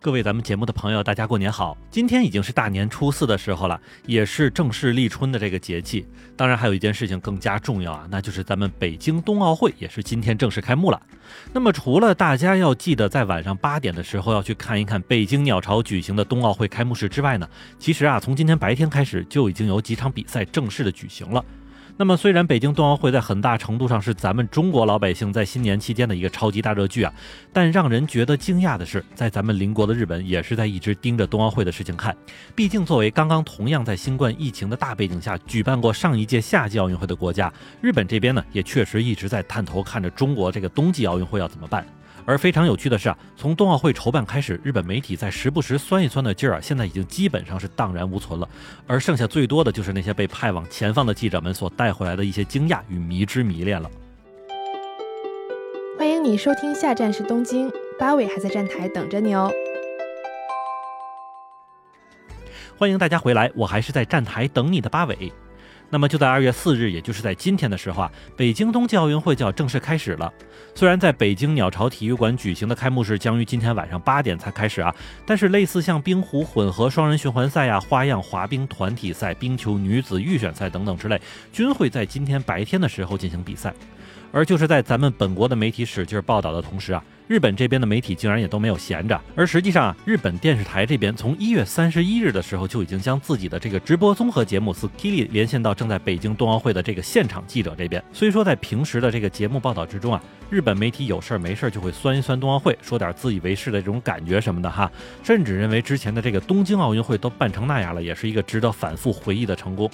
各位咱们节目的朋友，大家过年好！今天已经是大年初四的时候了，也是正式立春的这个节气。当然，还有一件事情更加重要啊，那就是咱们北京冬奥会也是今天正式开幕了。那么，除了大家要记得在晚上八点的时候要去看一看北京鸟巢举行的冬奥会开幕式之外呢，其实啊，从今天白天开始就已经有几场比赛正式的举行了。那么，虽然北京冬奥会在很大程度上是咱们中国老百姓在新年期间的一个超级大热剧啊，但让人觉得惊讶的是，在咱们邻国的日本也是在一直盯着冬奥会的事情看。毕竟，作为刚刚同样在新冠疫情的大背景下举办过上一届夏季奥运会的国家，日本这边呢也确实一直在探头看着中国这个冬季奥运会要怎么办。而非常有趣的是啊，从冬奥会筹办开始，日本媒体在时不时酸一酸的劲儿啊，现在已经基本上是荡然无存了。而剩下最多的就是那些被派往前方的记者们所带回来的一些惊讶与迷之迷恋了。欢迎你收听，下站是东京，八尾还在站台等着你哦。欢迎大家回来，我还是在站台等你的八尾。那么就在二月四日，也就是在今天的时候啊，北京冬季奥运会就要正式开始了。虽然在北京鸟巢体育馆举行的开幕式将于今天晚上八点才开始啊，但是类似像冰壶混合双人循环赛呀、花样滑冰团体赛、冰球女子预选赛等等之类，均会在今天白天的时候进行比赛。而就是在咱们本国的媒体使劲报道的同时啊。日本这边的媒体竟然也都没有闲着，而实际上啊，日本电视台这边从一月三十一日的时候就已经将自己的这个直播综合节目《Skilly》连线到正在北京冬奥会的这个现场记者这边。虽说在平时的这个节目报道之中啊，日本媒体有事儿没事儿就会酸一酸冬奥会，说点自以为是的这种感觉什么的哈，甚至认为之前的这个东京奥运会都办成那样了，也是一个值得反复回忆的成功。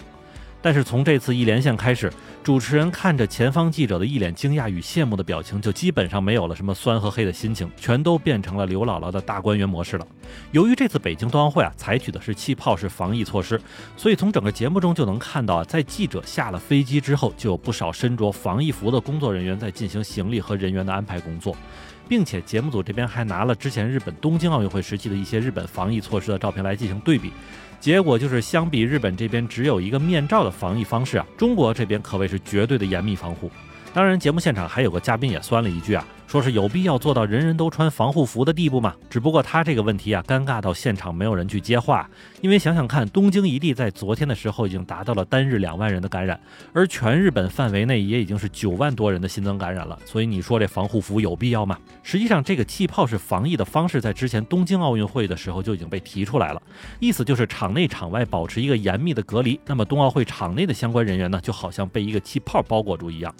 但是从这次一连线开始，主持人看着前方记者的一脸惊讶与羡慕的表情，就基本上没有了什么酸和黑的心情，全都变成了刘姥姥的大观园模式了。由于这次北京冬奥会啊，采取的是气泡式防疫措施，所以从整个节目中就能看到啊，在记者下了飞机之后，就有不少身着防疫服的工作人员在进行行李和人员的安排工作，并且节目组这边还拿了之前日本东京奥运会时期的一些日本防疫措施的照片来进行对比。结果就是，相比日本这边只有一个面罩的防疫方式啊，中国这边可谓是绝对的严密防护。当然，节目现场还有个嘉宾也酸了一句啊。说是有必要做到人人都穿防护服的地步吗？只不过他这个问题啊，尴尬到现场没有人去接话。因为想想看，东京一地在昨天的时候已经达到了单日两万人的感染，而全日本范围内也已经是九万多人的新增感染了。所以你说这防护服有必要吗？实际上，这个气泡式防疫的方式在之前东京奥运会的时候就已经被提出来了，意思就是场内场外保持一个严密的隔离。那么冬奥会场内的相关人员呢，就好像被一个气泡包裹住一样。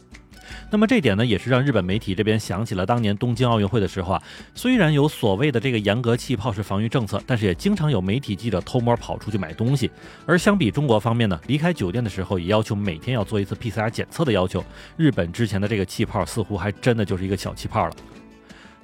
那么这点呢，也是让日本媒体这边想起了当年东京奥运会的时候啊，虽然有所谓的这个严格气泡式防御政策，但是也经常有媒体记者偷摸跑出去买东西。而相比中国方面呢，离开酒店的时候也要求每天要做一次 PCR 检测的要求，日本之前的这个气泡似乎还真的就是一个小气泡了。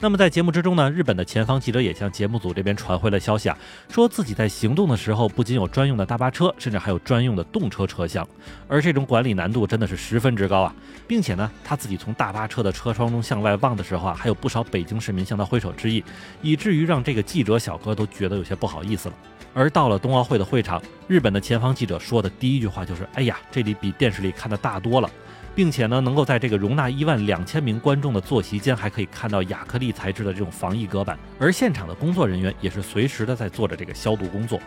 那么在节目之中呢，日本的前方记者也向节目组这边传回了消息啊，说自己在行动的时候不仅有专用的大巴车，甚至还有专用的动车车厢，而这种管理难度真的是十分之高啊，并且呢，他自己从大巴车的车窗中向外望的时候啊，还有不少北京市民向他挥手致意，以至于让这个记者小哥都觉得有些不好意思了。而到了冬奥会的会场，日本的前方记者说的第一句话就是：“哎呀，这里比电视里看的大多了。”并且呢，能够在这个容纳一万两千名观众的坐席间，还可以看到亚克力材质的这种防疫隔板，而现场的工作人员也是随时的在做着这个消毒工作。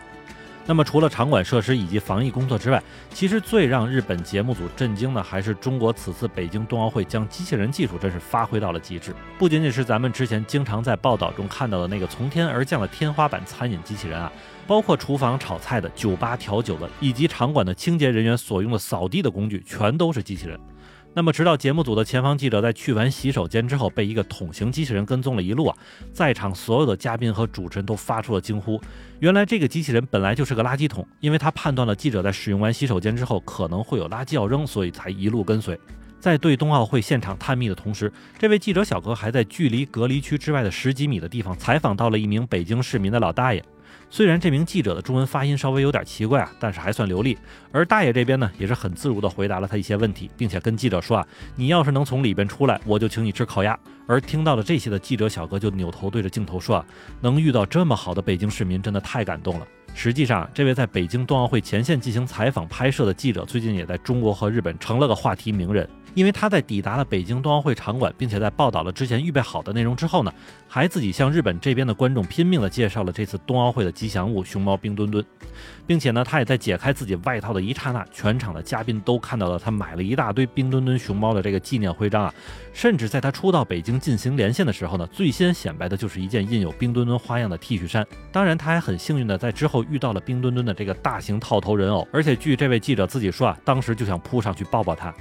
那么，除了场馆设施以及防疫工作之外，其实最让日本节目组震惊的，还是中国此次北京冬奥会将机器人技术真是发挥到了极致。不仅仅是咱们之前经常在报道中看到的那个从天而降的天花板餐饮机器人啊，包括厨房炒菜的、酒吧调酒的，以及场馆的清洁人员所用的扫地的工具，全都是机器人。那么，直到节目组的前方记者在去完洗手间之后，被一个桶型机器人跟踪了一路啊，在场所有的嘉宾和主持人都发出了惊呼。原来这个机器人本来就是个垃圾桶，因为他判断了记者在使用完洗手间之后可能会有垃圾要扔，所以才一路跟随。在对冬奥会现场探秘的同时，这位记者小哥还在距离隔离区之外的十几米的地方采访到了一名北京市民的老大爷。虽然这名记者的中文发音稍微有点奇怪啊，但是还算流利。而大爷这边呢，也是很自如地回答了他一些问题，并且跟记者说啊，你要是能从里边出来，我就请你吃烤鸭。而听到了这些的记者小哥就扭头对着镜头说啊，能遇到这么好的北京市民，真的太感动了。实际上，这位在北京冬奥会前线进行采访拍摄的记者，最近也在中国和日本成了个话题名人。因为他在抵达了北京冬奥会场馆，并且在报道了之前预备好的内容之后呢，还自己向日本这边的观众拼命的介绍了这次冬奥会的吉祥物熊猫冰墩墩，并且呢，他也在解开自己外套的一刹那，全场的嘉宾都看到了他买了一大堆冰墩墩熊猫的这个纪念徽章啊，甚至在他初到北京进行连线的时候呢，最先显摆的就是一件印有冰墩墩花样的 T 恤衫。当然，他还很幸运的在之后遇到了冰墩墩的这个大型套头人偶，而且据这位记者自己说啊，当时就想扑上去抱抱他。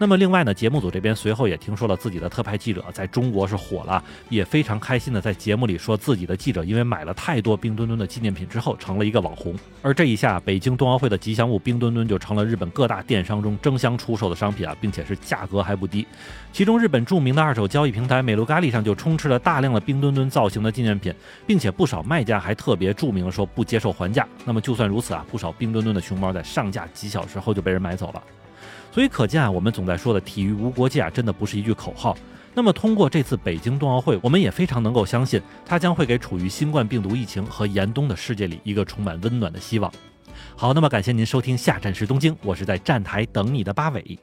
那么另外呢，节目组这边随后也听说了自己的特派记者在中国是火了，也非常开心的在节目里说自己的记者因为买了太多冰墩墩的纪念品之后成了一个网红。而这一下，北京冬奥会的吉祥物冰墩墩就成了日本各大电商中争相出售的商品啊，并且是价格还不低。其中日本著名的二手交易平台美卢咖喱上就充斥了大量的冰墩墩造型的纪念品，并且不少卖家还特别注明了说不接受还价。那么就算如此啊，不少冰墩墩的熊猫在上架几小时后就被人买走了。所以可见啊，我们总在说的“体育无国界”啊，真的不是一句口号。那么通过这次北京冬奥会，我们也非常能够相信，它将会给处于新冠病毒疫情和严冬的世界里一个充满温暖的希望。好，那么感谢您收听下站时东京，我是在站台等你的八尾。